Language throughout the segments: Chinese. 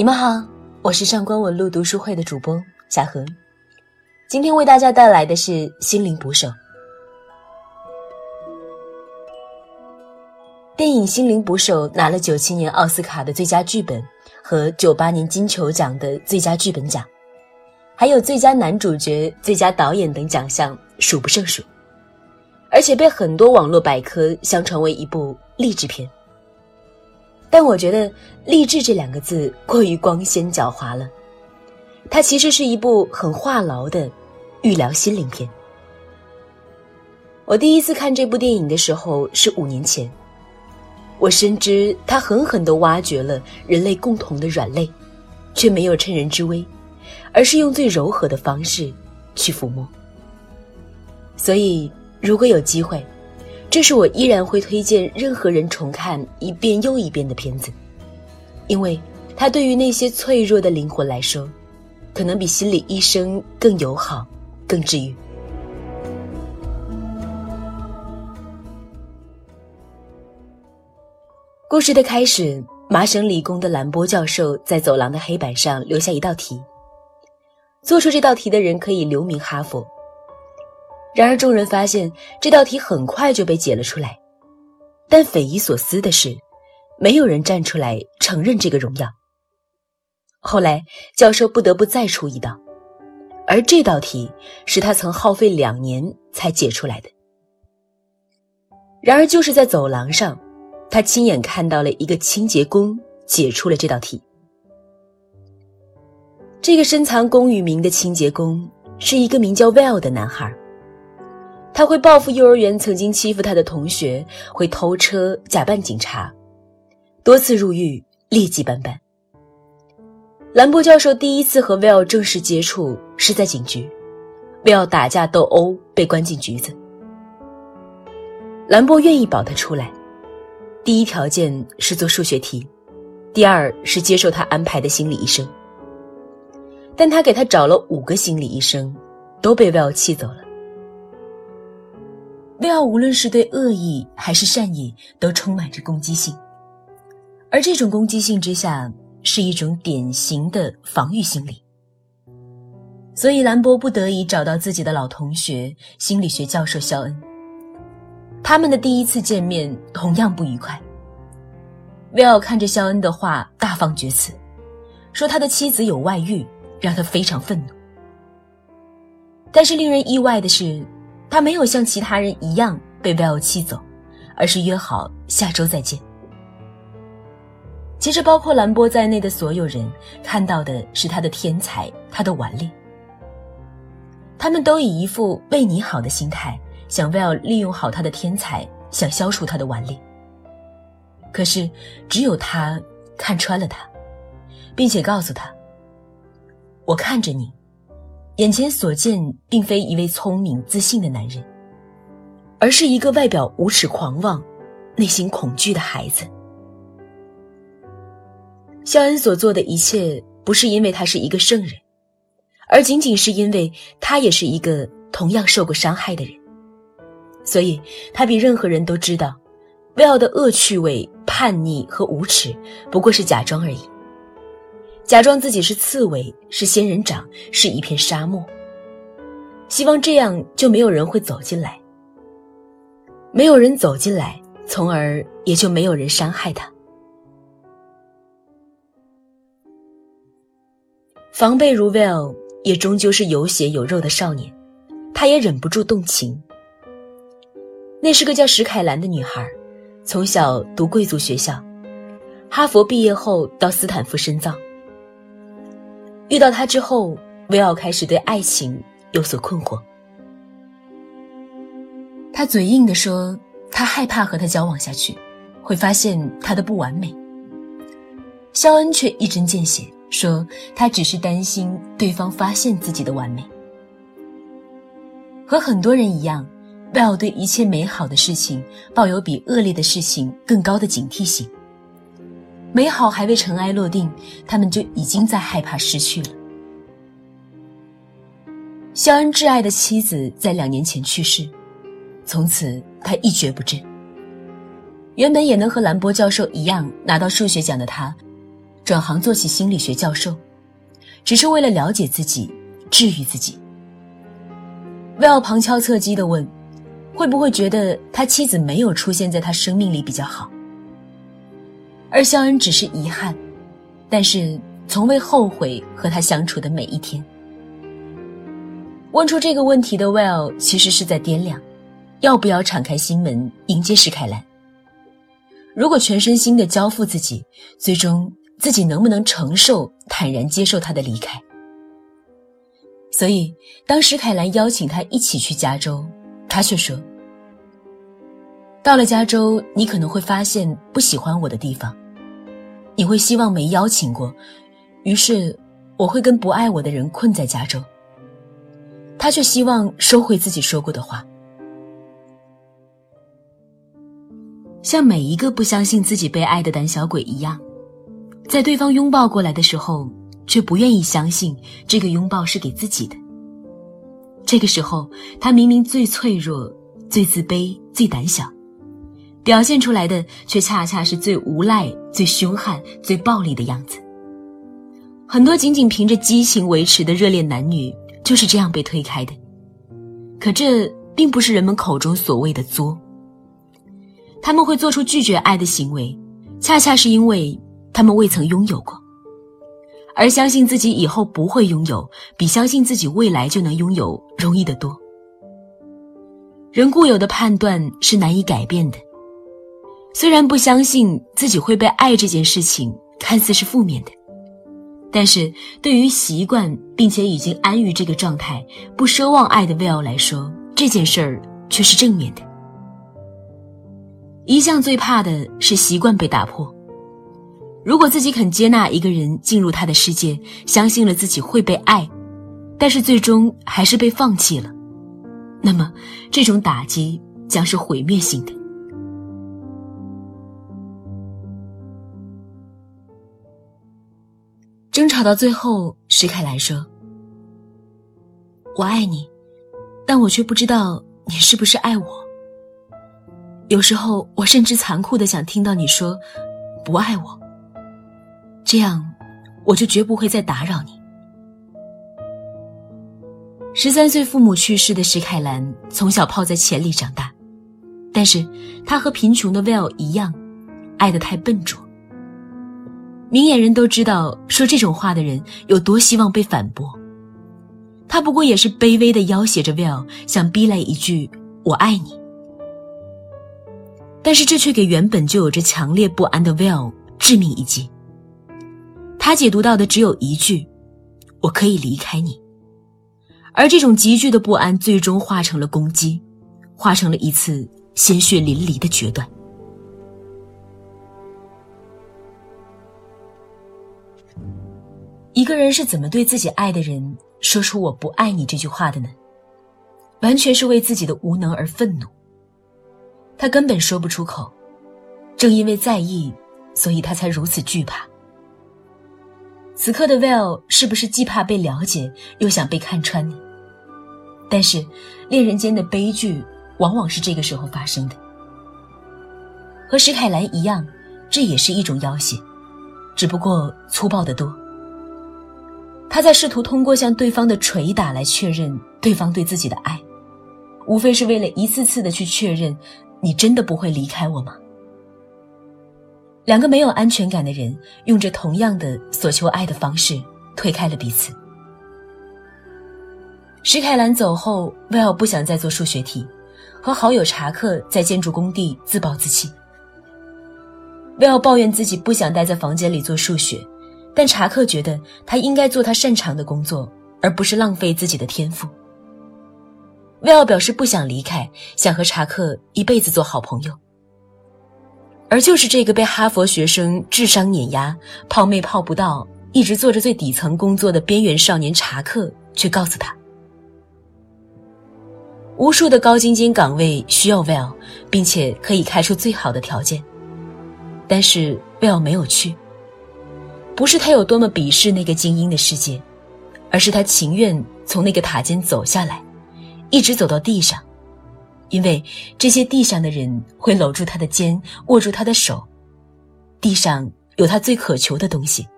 你们好，我是上官文路读书会的主播夏荷，今天为大家带来的是《心灵捕手》。电影《心灵捕手》拿了九七年奥斯卡的最佳剧本和九八年金球奖的最佳剧本奖，还有最佳男主角、最佳导演等奖项数不胜数，而且被很多网络百科相传为一部励志片。但我觉得“励志”这两个字过于光鲜狡猾了，它其实是一部很话痨的预疗心灵片。我第一次看这部电影的时候是五年前，我深知它狠狠地挖掘了人类共同的软肋，却没有趁人之危，而是用最柔和的方式去抚摸。所以，如果有机会，这是我依然会推荐任何人重看一遍又一遍的片子，因为它对于那些脆弱的灵魂来说，可能比心理医生更友好、更治愈。故事的开始，麻省理工的兰波教授在走廊的黑板上留下一道题，做出这道题的人可以留名哈佛。然而，众人发现这道题很快就被解了出来，但匪夷所思的是，没有人站出来承认这个荣耀。后来，教授不得不再出一道，而这道题是他曾耗费两年才解出来的。然而，就是在走廊上，他亲眼看到了一个清洁工解出了这道题。这个深藏功与名的清洁工是一个名叫 Well 的男孩。他会报复幼儿园曾经欺负他的同学，会偷车、假扮警察，多次入狱，劣迹斑斑。兰博教授第一次和威尔正式接触是在警局，威尔打架斗殴被关进局子。兰博愿意保他出来，第一条件是做数学题，第二是接受他安排的心理医生。但他给他找了五个心理医生，都被威尔气走了。威奥无论是对恶意还是善意，都充满着攻击性，而这种攻击性之下是一种典型的防御心理。所以兰博不得已找到自己的老同学心理学教授肖恩。他们的第一次见面同样不愉快。威奥看着肖恩的话大放厥词，说他的妻子有外遇，让他非常愤怒。但是令人意外的是。他没有像其他人一样被威尔气走，而是约好下周再见。其实，包括兰波在内的所有人看到的是他的天才，他的顽劣。他们都以一副为你好的心态，想威尔利用好他的天才，想消除他的顽劣。可是，只有他看穿了他，并且告诉他：“我看着你。”眼前所见，并非一位聪明自信的男人，而是一个外表无耻狂妄、内心恐惧的孩子。肖恩所做的一切，不是因为他是一个圣人，而仅仅是因为他也是一个同样受过伤害的人。所以，他比任何人都知道，威奥的恶趣味、叛逆和无耻，不过是假装而已。假装自己是刺猬，是仙人掌，是一片沙漠。希望这样就没有人会走进来，没有人走进来，从而也就没有人伤害他。防备如 Will 也终究是有血有肉的少年，他也忍不住动情。那是个叫史凯兰的女孩，从小读贵族学校，哈佛毕业后到斯坦福深造。遇到他之后，威奥开始对爱情有所困惑。他嘴硬的说，他害怕和他交往下去，会发现他的不完美。肖恩却一针见血说，他只是担心对方发现自己的完美。和很多人一样，威奥对一切美好的事情抱有比恶劣的事情更高的警惕性。美好还未尘埃落定，他们就已经在害怕失去了。肖恩挚爱的妻子在两年前去世，从此他一蹶不振。原本也能和兰博教授一样拿到数学奖的他，转行做起心理学教授，只是为了了解自己，治愈自己。威尔旁敲侧击地问：“会不会觉得他妻子没有出现在他生命里比较好？”而肖恩只是遗憾，但是从未后悔和他相处的每一天。问出这个问题的 Well 其实是在掂量，要不要敞开心门迎接史凯兰。如果全身心的交付自己，最终自己能不能承受坦然接受他的离开？所以，当史凯兰邀请他一起去加州，他却说：“到了加州，你可能会发现不喜欢我的地方，你会希望没邀请过，于是我会跟不爱我的人困在家中。”他却希望收回自己说过的话，像每一个不相信自己被爱的胆小鬼一样，在对方拥抱过来的时候。却不愿意相信这个拥抱是给自己的。这个时候，他明明最脆弱、最自卑、最胆小，表现出来的却恰恰是最无赖、最凶悍、最暴力的样子。很多仅仅凭着激情维持的热恋男女就是这样被推开的。可这并不是人们口中所谓的作。他们会做出拒绝爱的行为，恰恰是因为他们未曾拥有过。而相信自己以后不会拥有，比相信自己未来就能拥有容易得多。人固有的判断是难以改变的，虽然不相信自己会被爱这件事情看似是负面的，但是对于习惯并且已经安于这个状态、不奢望爱的 Will 来说，这件事儿却是正面的。一向最怕的是习惯被打破。如果自己肯接纳一个人进入他的世界，相信了自己会被爱，但是最终还是被放弃了，那么这种打击将是毁灭性的。吵到最后，石凯兰说：“我爱你，但我却不知道你是不是爱我。有时候，我甚至残酷的想听到你说不爱我。”这样，我就绝不会再打扰你。十三岁父母去世的石凯兰从小泡在钱里长大，但是他和贫穷的 Will 一样，爱得太笨拙。明眼人都知道，说这种话的人有多希望被反驳。他不过也是卑微的要挟着 Will，想逼来一句“我爱你”，但是这却给原本就有着强烈不安的 Will 致命一击。他解读到的只有一句：“我可以离开你。”而这种急剧的不安，最终化成了攻击，化成了一次鲜血淋漓的决断。一个人是怎么对自己爱的人说出“我不爱你”这句话的呢？完全是为自己的无能而愤怒。他根本说不出口，正因为在意，所以他才如此惧怕。此刻的 Will 是不是既怕被了解，又想被看穿呢？但是，恋人间的悲剧往往是这个时候发生的。和史凯兰一样，这也是一种要挟，只不过粗暴得多。他在试图通过向对方的捶打来确认对方对自己的爱，无非是为了一次次的去确认：你真的不会离开我吗？两个没有安全感的人，用着同样的索求爱的方式推开了彼此。石凯兰走后，威尔不想再做数学题，和好友查克在建筑工地自暴自弃。威尔抱怨自己不想待在房间里做数学，但查克觉得他应该做他擅长的工作，而不是浪费自己的天赋。威尔表示不想离开，想和查克一辈子做好朋友。而就是这个被哈佛学生智商碾压、泡妹泡不到、一直做着最底层工作的边缘少年查克，却告诉他：无数的高精尖岗位需要 Will，并且可以开出最好的条件。但是 Will 没有去，不是他有多么鄙视那个精英的世界，而是他情愿从那个塔尖走下来，一直走到地上。因为这些地上的人会搂住他的肩，握住他的手，地上有他最渴求的东西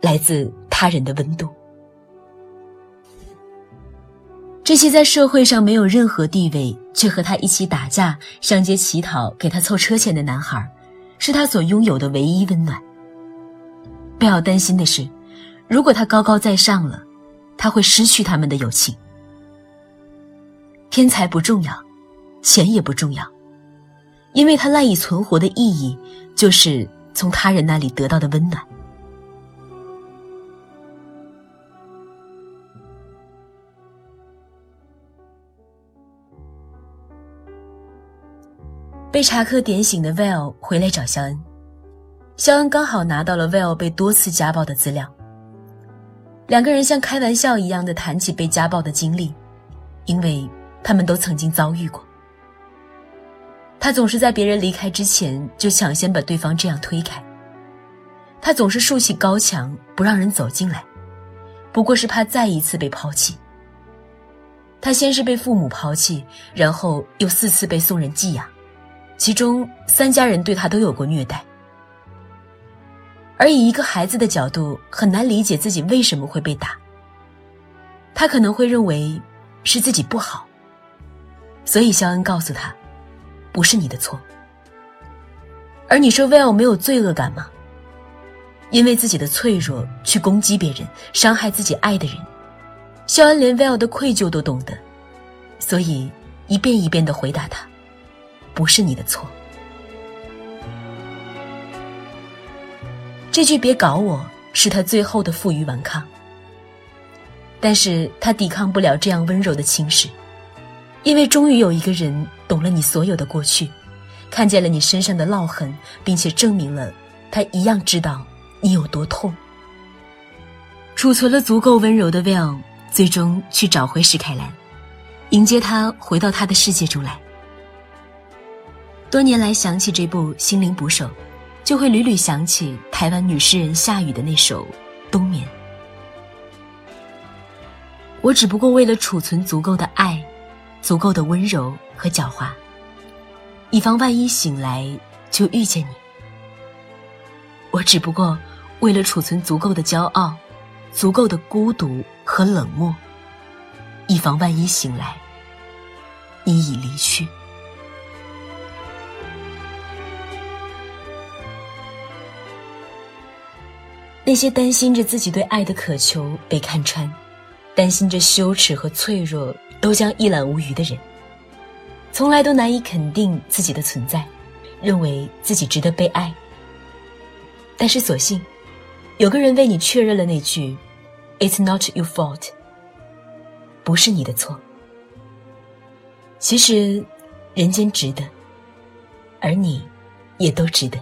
来自他人的温度。这些在社会上没有任何地位，却和他一起打架、上街乞讨、给他凑车钱的男孩，是他所拥有的唯一温暖。不要担心的是，如果他高高在上了，他会失去他们的友情。天才不重要，钱也不重要，因为他赖以存活的意义，就是从他人那里得到的温暖。被查克点醒的 Val 回来找肖恩，肖恩刚好拿到了 Val 被多次家暴的资料。两个人像开玩笑一样的谈起被家暴的经历，因为他们都曾经遭遇过。他总是在别人离开之前就抢先把对方这样推开。他总是竖起高墙不让人走进来，不过是怕再一次被抛弃。他先是被父母抛弃，然后又四次被送人寄养。其中三家人对他都有过虐待，而以一个孩子的角度，很难理解自己为什么会被打。他可能会认为是自己不好，所以肖恩告诉他，不是你的错。而你说 Will 没有罪恶感吗？因为自己的脆弱去攻击别人，伤害自己爱的人，肖恩连 Will 的愧疚都懂得，所以一遍一遍的回答他。不是你的错。这句“别搞我”是他最后的负隅顽抗，但是他抵抗不了这样温柔的侵蚀，因为终于有一个人懂了你所有的过去，看见了你身上的烙痕，并且证明了他一样知道你有多痛。储存了足够温柔的 Will，最终去找回史凯兰，迎接他回到他的世界中来。多年来想起这部《心灵捕手》，就会屡屡想起台湾女诗人夏雨的那首《冬眠》。我只不过为了储存足够的爱，足够的温柔和狡猾，以防万一醒来就遇见你。我只不过为了储存足够的骄傲，足够的孤独和冷漠，以防万一醒来，你已离去。那些担心着自己对爱的渴求被看穿，担心着羞耻和脆弱都将一览无余的人，从来都难以肯定自己的存在，认为自己值得被爱。但是，所幸有个人为你确认了那句 “It's not your fault”，不是你的错。其实，人间值得，而你，也都值得。